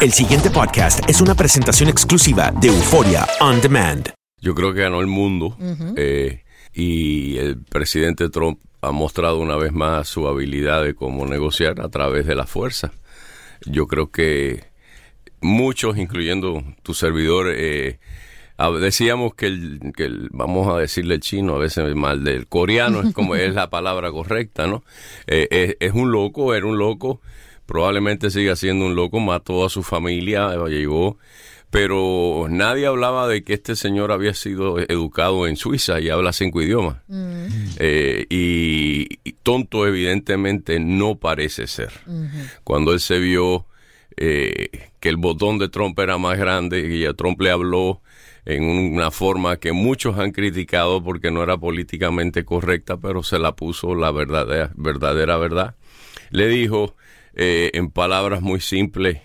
El siguiente podcast es una presentación exclusiva de Euforia On Demand. Yo creo que ganó el mundo eh, y el presidente Trump ha mostrado una vez más su habilidad de cómo negociar a través de la fuerza. Yo creo que muchos, incluyendo tu servidor, eh, decíamos que el, que vamos a decirle el chino, a veces mal del coreano, es como es la palabra correcta, ¿no? Eh, es, es un loco, era un loco probablemente siga siendo un loco, mató a su familia, llegó, pero nadie hablaba de que este señor había sido educado en Suiza y habla cinco idiomas. Mm. Eh, y, tonto evidentemente no parece ser. Cuando él se vio eh, que el botón de Trump era más grande y a Trump le habló en una forma que muchos han criticado porque no era políticamente correcta, pero se la puso la verdadera, verdadera verdad. Le dijo, eh, en palabras muy simples,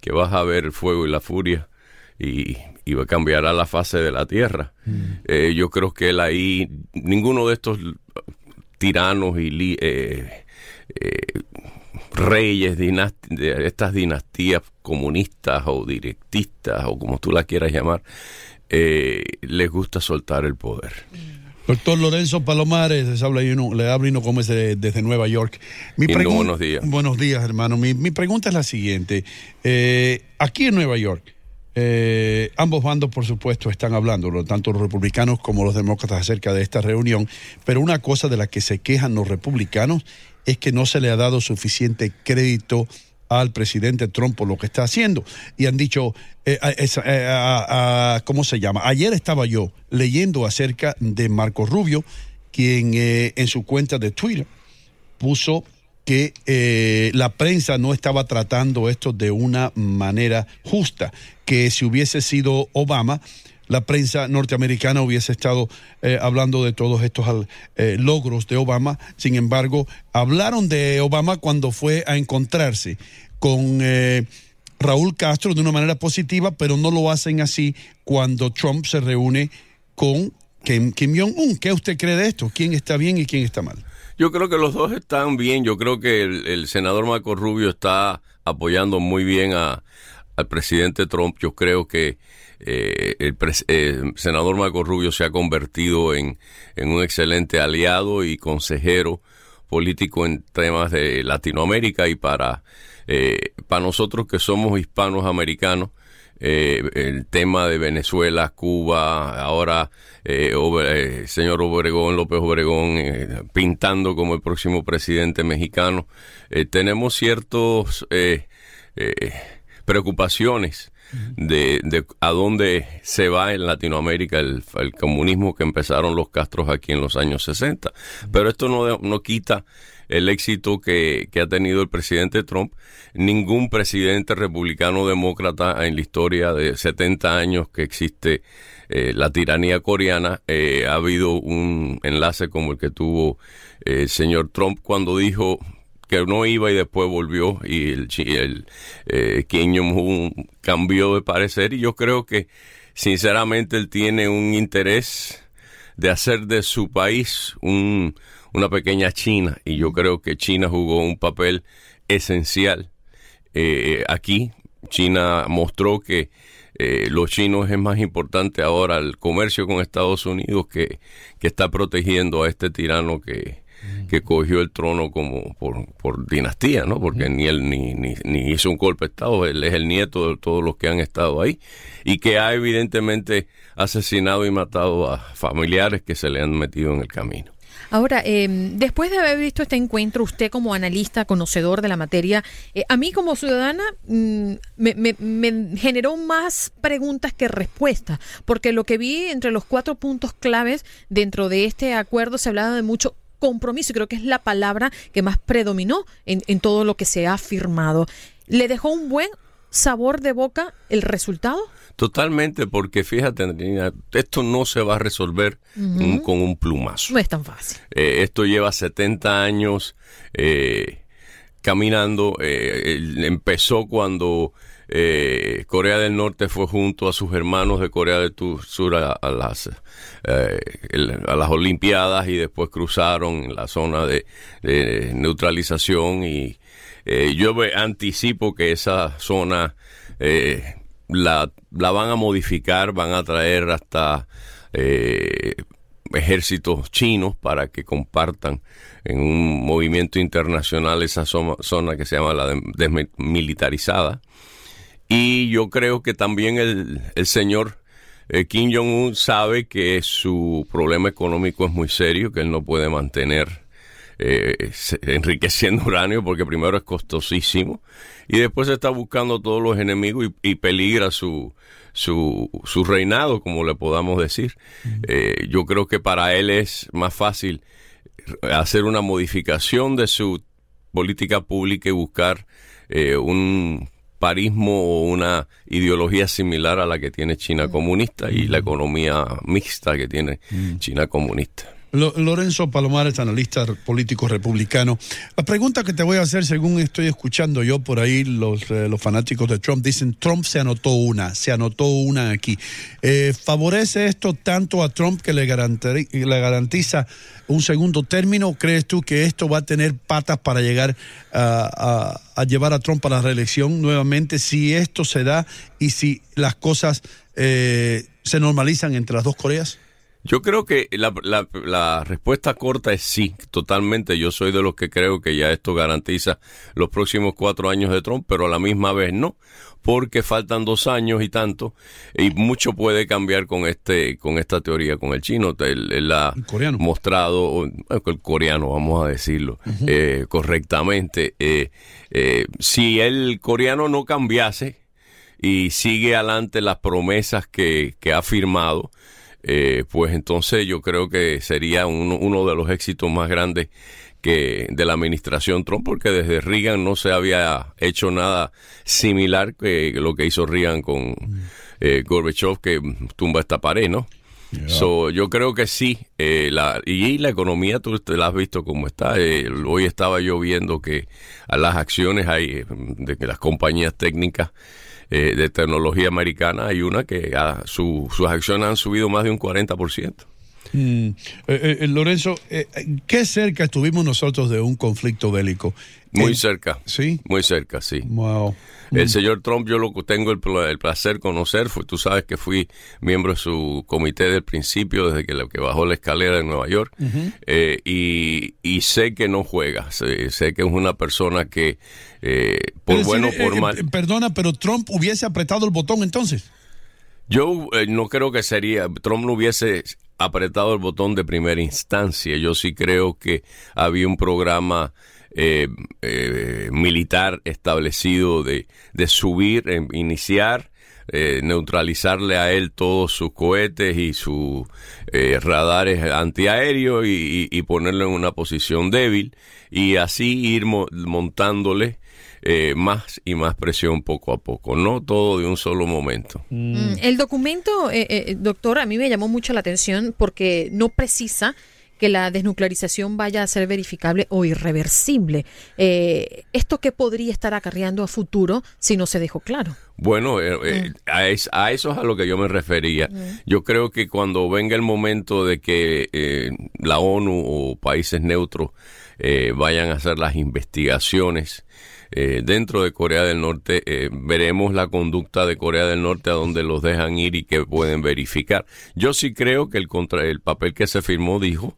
que vas a ver el fuego y la furia y, y cambiará la fase de la tierra. Mm. Eh, yo creo que él ahí, ninguno de estos tiranos y eh, reyes de estas dinastías comunistas o directistas o como tú la quieras llamar, les gusta soltar el poder. Mm. Doctor Lorenzo Palomares, les habla uno, le habla uno como desde, desde Nueva York. Mi buenos días. Buenos días, hermano. Mi, mi pregunta es la siguiente. Eh, aquí en Nueva York, eh, ambos bandos, por supuesto, están hablando, tanto los republicanos como los demócratas, acerca de esta reunión, pero una cosa de la que se quejan los republicanos es que no se le ha dado suficiente crédito al presidente Trump por lo que está haciendo. Y han dicho, eh, eh, ¿cómo se llama? Ayer estaba yo leyendo acerca de Marco Rubio, quien eh, en su cuenta de Twitter puso que la prensa no estaba tratando esto de una manera justa, que si hubiese sido Obama, la prensa norteamericana hubiese estado eh, hablando de todos estos eh, logros de Obama. Sin embargo, hablaron de Obama cuando fue a encontrarse con eh, Raúl Castro de una manera positiva, pero no lo hacen así cuando Trump se reúne con Kim, Jong-un. ¿Qué usted cree de esto? ¿Quién está bien y quién está mal? Yo creo que los dos están bien. Yo creo que el, senador Marco Rubio está apoyando muy bien a, al presidente Trump. Yo creo que eh, el, eh, senador Marco Rubio se ha convertido en, un excelente aliado y consejero político en temas de Latinoamérica y para, eh, para nosotros que somos hispanos americanos, el tema de Venezuela, Cuba, ahora el señor Obregón, López Obregón, pintando como el próximo presidente mexicano, tenemos ciertos preocupaciones de, de, a dónde se va en Latinoamérica el, comunismo que empezaron los Castros aquí en los años 60. Pero esto no, no quita el éxito que, que, ha tenido el presidente Trump. Ningún presidente republicano demócrata en la historia de 70 años que existe eh, la tiranía coreana eh, ha habido un enlace como el que tuvo eh, el señor Trump cuando dijo que no iba y después volvió y el, el eh, Kim Jong-un cambió de parecer y yo creo que sinceramente él tiene un interés de hacer de su país un, una pequeña China y yo creo que China jugó un papel esencial eh, aquí. China mostró que eh, los chinos es más importante ahora el comercio con Estados Unidos que, que está protegiendo a este tirano que, que cogió el trono como por, por dinastía, ¿no? Porque ni él ni, ni, hizo un golpe de Estado, él es el nieto de todos los que han estado ahí y que ha evidentemente asesinado y matado a familiares que se le han metido en el camino. Ahora, em, después de haber visto este encuentro, usted como analista, conocedor de la materia, eh, a mí como ciudadana mm, me, me, generó más preguntas que respuestas, porque lo que vi entre los cuatro puntos claves dentro de este acuerdo se hablaba de mucho compromiso, y creo que es la palabra que más predominó en, en todo lo que se ha firmado. ¿Le dejó un buen sabor de boca el resultado? Totalmente, porque fíjate, esto no se va a resolver con un plumazo. No es tan fácil. Eh, esto lleva 70 años eh, caminando. Eh, empezó cuando eh, Corea del Norte fue junto a sus hermanos de Corea del Sur a, las, eh, a las Olimpiadas y después cruzaron la zona de, neutralización y eh, yo anticipo que esa zona eh, la, la, van a modificar, van a traer hasta eh, ejércitos chinos para que compartan en un movimiento internacional esa zona, que se llama la desmilitarizada. Y yo creo que también el, el señor eh, Kim Jong-un sabe que su problema económico es muy serio, que él no puede mantener eh, enriqueciendo uranio porque primero es costosísimo y después está buscando todos los enemigos y, peligra su, su, su, reinado, como le podamos decir. Eh, yo creo que para él es más fácil hacer una modificación de su política pública y buscar eh, un parismo o una ideología similar a la que tiene China comunista y la economía mixta que tiene China comunista. Lorenzo Palomares, analista político republicano. La pregunta que te voy a hacer, según estoy escuchando yo por ahí, los, eh, los fanáticos de Trump dicen, Trump se anotó una, se anotó una aquí. Eh, ¿Favorece esto tanto a Trump que le, garantiza un segundo término? ¿Crees tú que esto va a tener patas para llegar a, llevar a Trump a la reelección nuevamente si esto se da y si las cosas eh, se normalizan entre las dos Coreas? Yo creo que la, la, respuesta corta es sí, totalmente. Yo soy de los que creo que ya esto garantiza los próximos cuatro años de Trump, pero a la misma vez no, porque faltan dos años y tanto, y mucho puede cambiar con este, con esta teoría, con el chino. Él, ha mostrado, el coreano, vamos a decirlo eh, correctamente. Eh, eh, si el coreano no cambiase y sigue adelante las promesas que, que ha firmado, eh, pues entonces yo creo que sería uno, de los éxitos más grandes que de la administración Trump, porque desde Reagan no se había hecho nada similar que lo que hizo Reagan con eh, Gorbachev, que tumba esta pared, ¿no? yo creo que sí, eh, la, y la economía tú la has visto como está. hoy estaba yo viendo que a las acciones hay de que las compañías técnicas eh, de tecnología americana, hay una que sus acciones han subido más de un 40%. Mm. Eh, eh, Lorenzo, ¿qué cerca estuvimos nosotros de un conflicto bélico? Muy cerca. Sí. Muy cerca, sí. Wow. El mm. señor Trump, yo lo tengo el, el placer conocer, fue, tú sabes que fui miembro de su comité del principio, desde que, que bajó la escalera en Nueva York, eh, y, y, sé que no juega, sé, sé, que es una persona que, eh, por bueno o por eh, mal... perdona, pero Trump hubiese apretado el botón entonces. Yo no creo que sería, Trump no hubiese apretado el botón de primera instancia, yo sí creo que había un programa eh, eh, militar establecido de, de subir, iniciar, eh, neutralizarle a él todos sus cohetes y sus eh, radares antiaéreos y, y, ponerlo en una posición débil y así ir montándole más y más presión poco a poco, no todo de un solo momento. Mm, el documento, doctor, a mí me llamó mucho la atención porque no precisa que la desnuclearización vaya a ser verificable o irreversible. Eh, ¿Esto qué podría estar acarreando a futuro si no se dejó claro? Bueno, eh, eh, mm. a, eso es a lo que yo me refería. Mm. Yo creo que cuando venga el momento de que la ONU o países neutros vayan a hacer las investigaciones, eh, dentro de Corea del Norte eh, veremos la conducta de Corea del Norte a donde los dejan ir y que pueden verificar. Yo sí creo que el, contra, el papel que se firmó dijo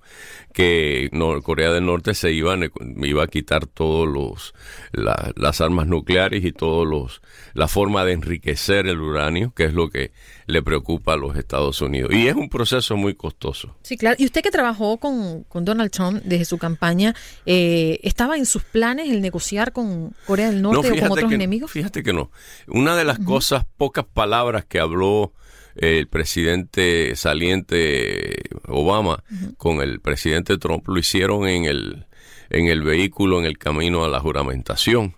que Corea del Norte se iba, iba a quitar todos los las armas nucleares y todos los la forma de enriquecer el uranio, que es lo que le preocupa a los Estados Unidos. Y es un proceso muy costoso. Sí, claro. Y usted que trabajó con, Donald Trump desde su campaña, eh, ¿estaba en sus planes el negociar con Corea del Norte o con otros enemigos? Fíjate que no. Una de las cosas, pocas palabras que habló el presidente saliente Obama con el presidente Trump lo hicieron en el, en el vehículo en el camino a la juramentación.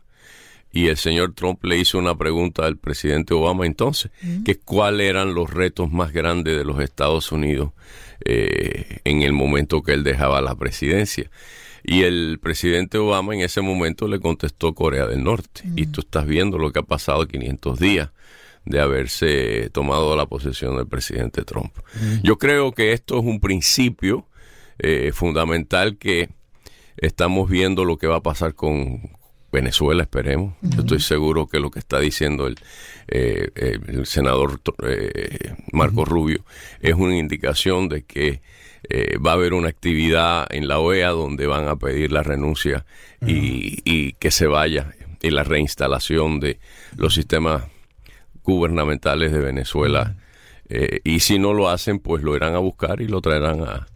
Y el señor Trump le hizo una pregunta al presidente Obama entonces, que cuáles eran los retos más grandes de los Estados Unidos eh, en el momento que él dejaba la presidencia. Y el presidente Obama en ese momento le contestó Corea del Norte. Y tú estás viendo lo que ha pasado 500 días de haberse tomado la posesión del presidente Trump. Yo creo que esto es un principio eh, fundamental que estamos viendo lo que va a pasar con, Venezuela, esperemos. Yo estoy seguro que lo que está diciendo el, eh, el senador eh, Marco Rubio es una indicación de que eh, va a haber una actividad en la OEA donde van a pedir la renuncia y, y, que se vaya y la reinstalación de los sistemas gubernamentales de Venezuela. Eh, y si no lo hacen, pues lo irán a buscar y lo traerán a,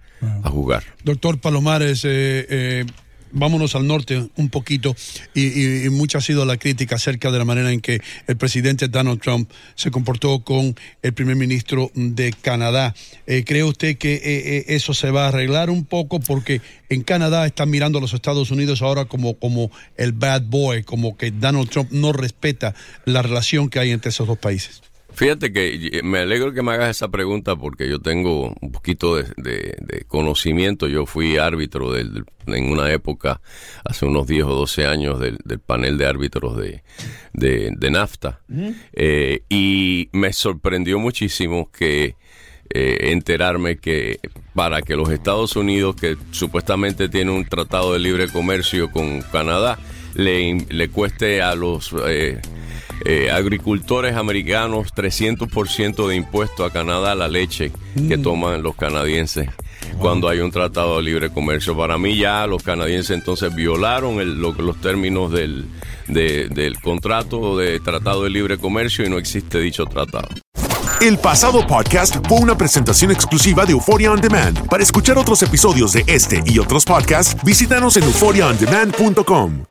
a jugar. Doctor Palomares, eh, eh, vámonos al norte un poquito y, mucha ha sido la crítica acerca de la manera en que el presidente Donald Trump se comportó con el primer ministro de Canadá. Eh, ¿Cree usted que eh, eh, eso se va a arreglar un poco? Porque en Canadá están mirando a los Estados Unidos ahora como, como el bad boy, como que Donald Trump no respeta la relación que hay entre esos dos países. Fíjate que me alegro que me hagas esa pregunta porque yo tengo un poquito de, de, de conocimiento. Yo fui árbitro del, en una época, hace unos 10 o 12 años, del, del panel de árbitros de, de NAFTA. Uh -huh. eh, y me sorprendió muchísimo que eh, enterarme que para que los Estados Unidos, que supuestamente tiene un tratado de libre comercio con Canadá, le, le cueste a los... Eh, eh, agricultores americanos 300% de impuesto a Canadá la leche mm. que toman los canadienses wow. cuando hay un tratado de libre comercio. Para mí ya los canadienses entonces violaron el, lo, los términos del, de, del contrato de tratado de libre comercio y no existe dicho tratado. El pasado podcast fue una presentación exclusiva de Euphoria On Demand. Para escuchar otros episodios de este y otros podcasts, visítanos en euphoriaondemand.com.